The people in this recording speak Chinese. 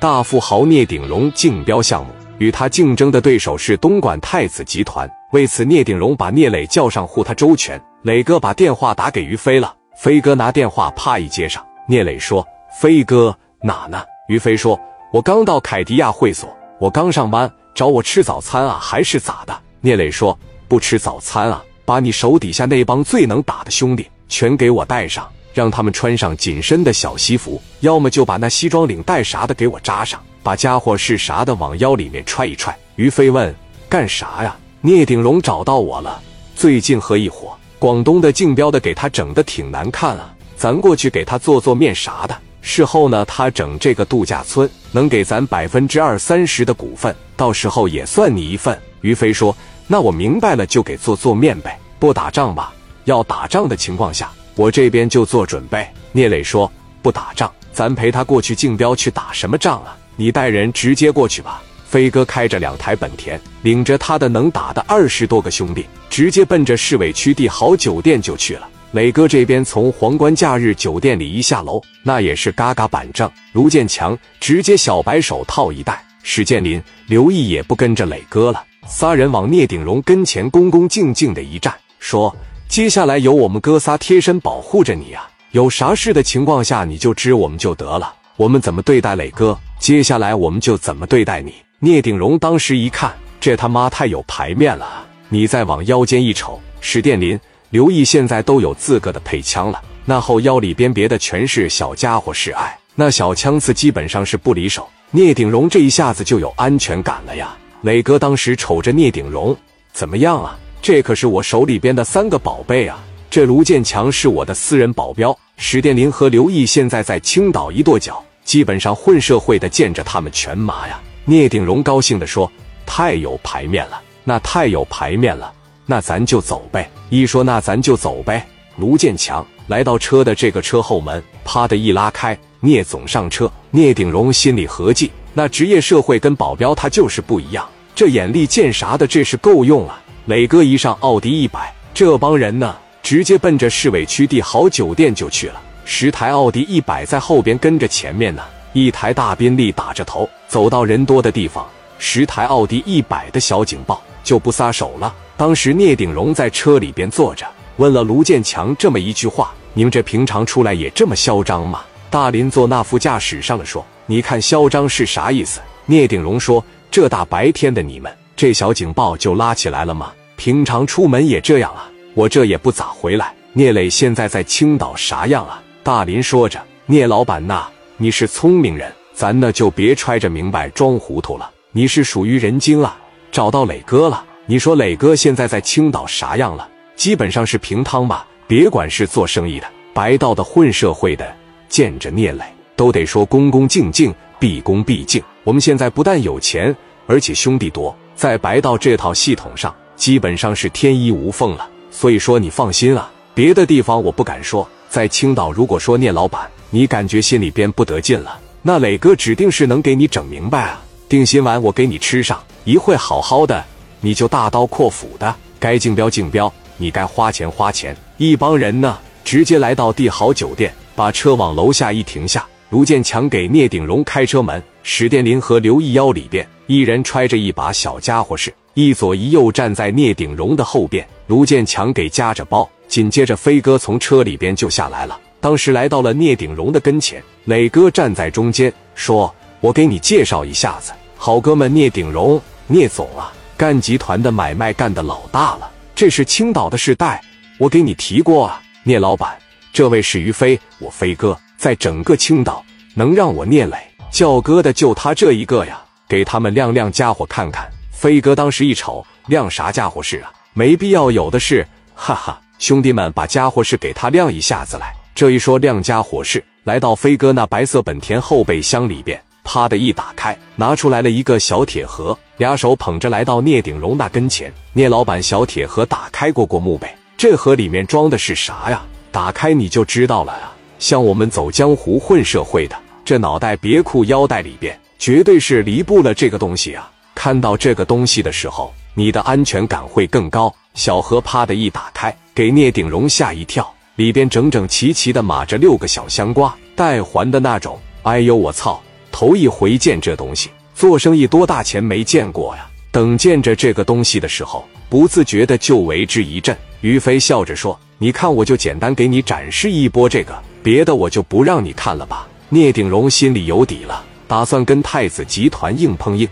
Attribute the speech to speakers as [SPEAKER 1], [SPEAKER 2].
[SPEAKER 1] 大富豪聂鼎荣竞标项目，与他竞争的对手是东莞太子集团。为此，聂鼎荣把聂磊叫上，护他周全。磊哥把电话打给于飞了，飞哥拿电话啪一接上，聂磊说：“飞哥哪呢？”于飞说：“我刚到凯迪亚会所，我刚上班，找我吃早餐啊，还是咋的？”聂磊说：“不吃早餐啊，把你手底下那帮最能打的兄弟全给我带上。”让他们穿上紧身的小西服，要么就把那西装领带啥的给我扎上，把家伙事啥的往腰里面揣一揣。于飞问：“干啥呀？”聂鼎荣找到我了，最近和一伙广东的竞标的给他整的挺难看啊，咱过去给他做做面啥的。事后呢，他整这个度假村能给咱百分之二三十的股份，到时候也算你一份。于飞说：“那我明白了，就给做做面呗，不打仗吧？要打仗的情况下。”我这边就做准备。聂磊说：“不打仗，咱陪他过去竞标去打什么仗啊？你带人直接过去吧。”飞哥开着两台本田，领着他的能打的二十多个兄弟，直接奔着市委区帝豪酒店就去了。磊哥这边从皇冠假日酒店里一下楼，那也是嘎嘎板正。卢建强直接小白手套一戴，史建林、刘毅也不跟着磊哥了，仨人往聂鼎荣跟前恭恭敬敬的一站，说。接下来有我们哥仨贴身保护着你啊！有啥事的情况下，你就知我们就得了。我们怎么对待磊哥，接下来我们就怎么对待你。聂鼎荣当时一看，这他妈太有排面了！你再往腰间一瞅，史殿林、刘毅现在都有自个的配枪了，那后腰里边别的全是小家伙，是爱那小枪刺基本上是不离手。聂鼎荣这一下子就有安全感了呀！磊哥当时瞅着聂鼎荣，怎么样啊？这可是我手里边的三个宝贝啊！这卢建强是我的私人保镖，史殿林和刘毅现在在青岛一跺脚，基本上混社会的见着他们全麻呀。聂鼎荣高兴地说：“太有排面了，那太有排面了，那咱就走呗。”一说那咱就走呗。卢建强来到车的这个车后门，啪的一拉开，聂总上车。聂鼎荣心里合计：那职业社会跟保镖他就是不一样，这眼力见啥的，这是够用啊。磊哥一上奥迪一百，这帮人呢，直接奔着市委区帝豪酒店就去了。十台奥迪一百在后边跟着前面呢，一台大宾利打着头走到人多的地方，十台奥迪一百的小警报就不撒手了。当时聂鼎荣在车里边坐着，问了卢建强这么一句话：“你们这平常出来也这么嚣张吗？”大林坐那副驾驶上了，说：“你看嚣张是啥意思？”聂鼎荣说：“这大白天的你们。”这小警报就拉起来了吗？平常出门也这样啊。我这也不咋回来。聂磊现在在青岛啥样啊？大林说着：“聂老板呐，你是聪明人，咱呢就别揣着明白装糊涂了。你是属于人精啊，找到磊哥了。你说磊哥现在在青岛啥样了？基本上是平汤吧。别管是做生意的、白道的、混社会的，见着聂磊都得说恭恭敬敬、毕恭毕敬。我们现在不但有钱，而且兄弟多。”在白道这套系统上，基本上是天衣无缝了。所以说你放心啊，别的地方我不敢说。在青岛，如果说聂老板你感觉心里边不得劲了，那磊哥指定是能给你整明白啊。定心丸我给你吃上，一会好好的，你就大刀阔斧的，该竞标竞标，你该花钱花钱。一帮人呢，直接来到帝豪酒店，把车往楼下一停下。卢建强给聂鼎荣开车门，史殿林和刘义腰里边。一人揣着一把小家伙事，一左一右站在聂鼎荣的后边。卢建强给夹着包，紧接着飞哥从车里边就下来了。当时来到了聂鼎荣的跟前，磊哥站在中间说：“我给你介绍一下子，好哥们聂鼎荣，聂总啊，干集团的买卖干的老大了。这是青岛的世代，我给你提过啊，聂老板，这位是于飞，我飞哥，在整个青岛能让我聂磊叫哥的就他这一个呀。”给他们亮亮家伙看看，飞哥当时一瞅，亮啥家伙事啊？没必要，有的是，哈哈！兄弟们，把家伙事给他亮一下子来。这一说亮家伙事，来到飞哥那白色本田后备箱里边，啪的一打开，拿出来了一个小铁盒，俩手捧着来到聂鼎荣那跟前。聂老板，小铁盒打开过过墓碑，这盒里面装的是啥呀？打开你就知道了啊。像我们走江湖混社会的，这脑袋别裤腰带里边。绝对是离不了这个东西啊！看到这个东西的时候，你的安全感会更高。小盒啪的一打开，给聂鼎荣吓一跳，里边整整齐齐的码着六个小香瓜，带环的那种。哎呦我操！头一回见这东西，做生意多大钱没见过呀？等见着这个东西的时候，不自觉的就为之一振。于飞笑着说：“你看，我就简单给你展示一波这个，别的我就不让你看了吧。”聂鼎荣心里有底了，打算跟太子集团硬碰硬。